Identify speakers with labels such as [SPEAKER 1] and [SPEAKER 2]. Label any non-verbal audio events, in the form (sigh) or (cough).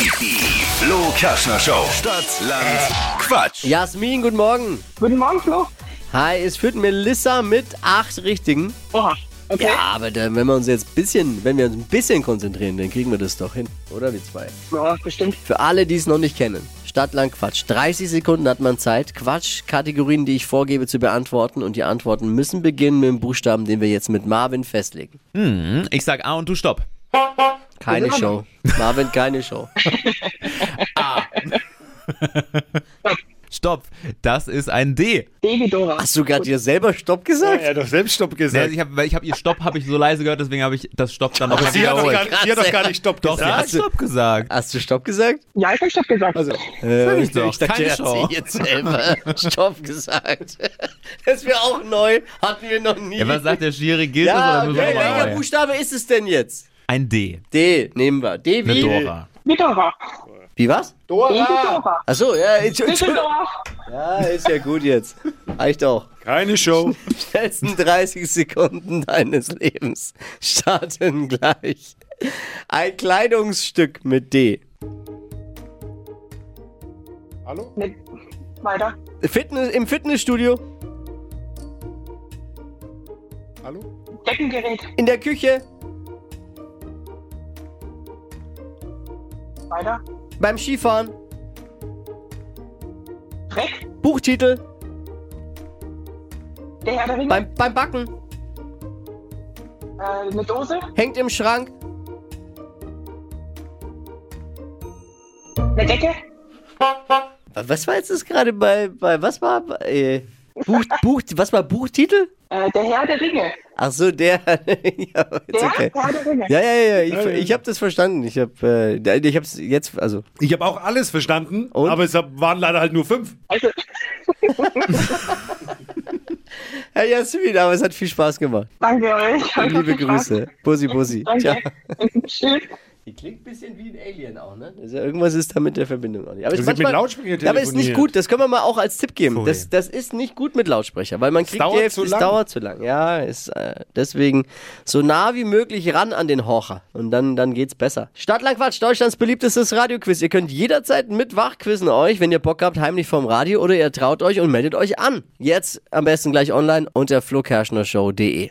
[SPEAKER 1] Die Flo Kaschner Show. Stadt, Land, Quatsch.
[SPEAKER 2] Jasmin, guten Morgen.
[SPEAKER 3] Guten Morgen, Flo.
[SPEAKER 2] Hi, es führt Melissa mit acht Richtigen.
[SPEAKER 3] Oha, okay.
[SPEAKER 2] Ja, aber da, wenn wir uns jetzt ein bisschen, wenn wir uns ein bisschen konzentrieren, dann kriegen wir das doch hin, oder? Die zwei.
[SPEAKER 3] Ja, bestimmt.
[SPEAKER 2] Für alle, die es noch nicht kennen. Stadtlang Quatsch. 30 Sekunden hat man Zeit, Quatsch-Kategorien, die ich vorgebe, zu beantworten. Und die Antworten müssen beginnen mit dem Buchstaben, den wir jetzt mit Marvin festlegen.
[SPEAKER 4] Hm, ich sag A und du stopp.
[SPEAKER 2] Keine Show. Marvin, keine Show. (laughs)
[SPEAKER 4] Stopp. Das ist ein D.
[SPEAKER 3] Baby Dora.
[SPEAKER 2] Hast du gerade dir selber Stopp gesagt?
[SPEAKER 5] Er hat doch selbst Stopp
[SPEAKER 4] Nee,
[SPEAKER 5] gesagt.
[SPEAKER 4] also ich habe ich hab ihr Stopp habe ich so leise gehört, deswegen habe ich das Stopp dann noch
[SPEAKER 5] sie, hat doch
[SPEAKER 4] wiederholt.
[SPEAKER 5] gar, sie hat doch gar nicht Stopp
[SPEAKER 4] Doch, sie hat
[SPEAKER 5] gesagt.
[SPEAKER 4] Stopp gesagt.
[SPEAKER 2] Hast du Stopp gesagt?
[SPEAKER 3] Ja, ich hab Stopp gesagt.
[SPEAKER 5] Also,
[SPEAKER 2] Äh,
[SPEAKER 4] ich doch. Keine
[SPEAKER 2] er hat
[SPEAKER 4] Show.
[SPEAKER 2] sich jetzt selber Stopp gesagt. (laughs) Das wäre auch neu. Hatten wir noch nie.
[SPEAKER 4] Ja, was sagt der Schiri? Gilt
[SPEAKER 2] Ja,
[SPEAKER 4] das oder
[SPEAKER 2] okay, welcher? Buchstabe ist es denn jetzt?
[SPEAKER 4] Ein D.
[SPEAKER 2] D, nehmen wir. D
[SPEAKER 4] Eine
[SPEAKER 2] wie?
[SPEAKER 4] Dora.
[SPEAKER 3] Wie Dora.
[SPEAKER 2] Wie was?
[SPEAKER 3] Dora.
[SPEAKER 2] Achso, ja, Entschuldigung. Ja, ist ja gut jetzt. Reicht auch.
[SPEAKER 5] keine Show.
[SPEAKER 2] Schnellsten 30 Sekunden deines Lebens starten gleich. Ein Kleidungsstück mit D.
[SPEAKER 5] Hallo?
[SPEAKER 3] Mit. Weiter.
[SPEAKER 2] Fitness, Im Fitnessstudio,
[SPEAKER 5] Hallo?
[SPEAKER 3] Deckengerät.
[SPEAKER 2] in der Küche,
[SPEAKER 3] Weiter.
[SPEAKER 2] beim Skifahren,
[SPEAKER 3] Dreck.
[SPEAKER 2] Buchtitel,
[SPEAKER 3] Der Herr der Ringe.
[SPEAKER 2] beim, beim Backen,
[SPEAKER 3] Äh, eine Dose.
[SPEAKER 2] hängt im Schrank,
[SPEAKER 3] Eine Decke.
[SPEAKER 2] Was war jetzt das gerade bei, bei was war äh, Buch, Buch, was war Buchtitel?
[SPEAKER 3] Äh, der Herr der Ringe.
[SPEAKER 2] Ach so, der. (laughs) ja,
[SPEAKER 3] Der?
[SPEAKER 2] okay.
[SPEAKER 3] Der Herr der Ringe.
[SPEAKER 2] Ja, ja, ja, ich, ich habe das verstanden. Ich habe äh, ich hab's jetzt also
[SPEAKER 5] Ich habe auch alles verstanden,
[SPEAKER 2] Und?
[SPEAKER 5] aber es waren leider halt nur fünf.
[SPEAKER 3] Also, (laughs)
[SPEAKER 2] Herr Jasmin, aber es hat viel Spaß gemacht.
[SPEAKER 3] danke euch. Hat
[SPEAKER 2] Liebe
[SPEAKER 3] viel Spaß.
[SPEAKER 2] Grüße. Bussi, Bussi. Ciao.
[SPEAKER 3] Danke. Tschüss.
[SPEAKER 2] Die klingt ein bisschen wie ein Alien auch, ne? Also irgendwas ist da mit der Verbindung auch nicht. Aber, es
[SPEAKER 5] sind mit
[SPEAKER 2] manchmal-
[SPEAKER 5] Lautsprecher
[SPEAKER 2] Ja, aber ist nicht gut. Das können wir mal auch als Tipp geben. Das, das ist nicht gut mit Lautsprecher, weil man kriegt
[SPEAKER 5] dauert
[SPEAKER 2] die Hälfte, es dauert zu lang. Ja, ist äh, deswegen so nah wie möglich ran an den Horcher und dann dann geht's besser. Stadtlang Quatsch, Deutschlands beliebtestes Radioquiz. Ihr könnt jederzeit mit wachquizzen euch, wenn ihr Bock habt, heimlich vom Radio oder ihr traut euch und meldet euch an. Jetzt am besten gleich online unter flokerschnershow.de.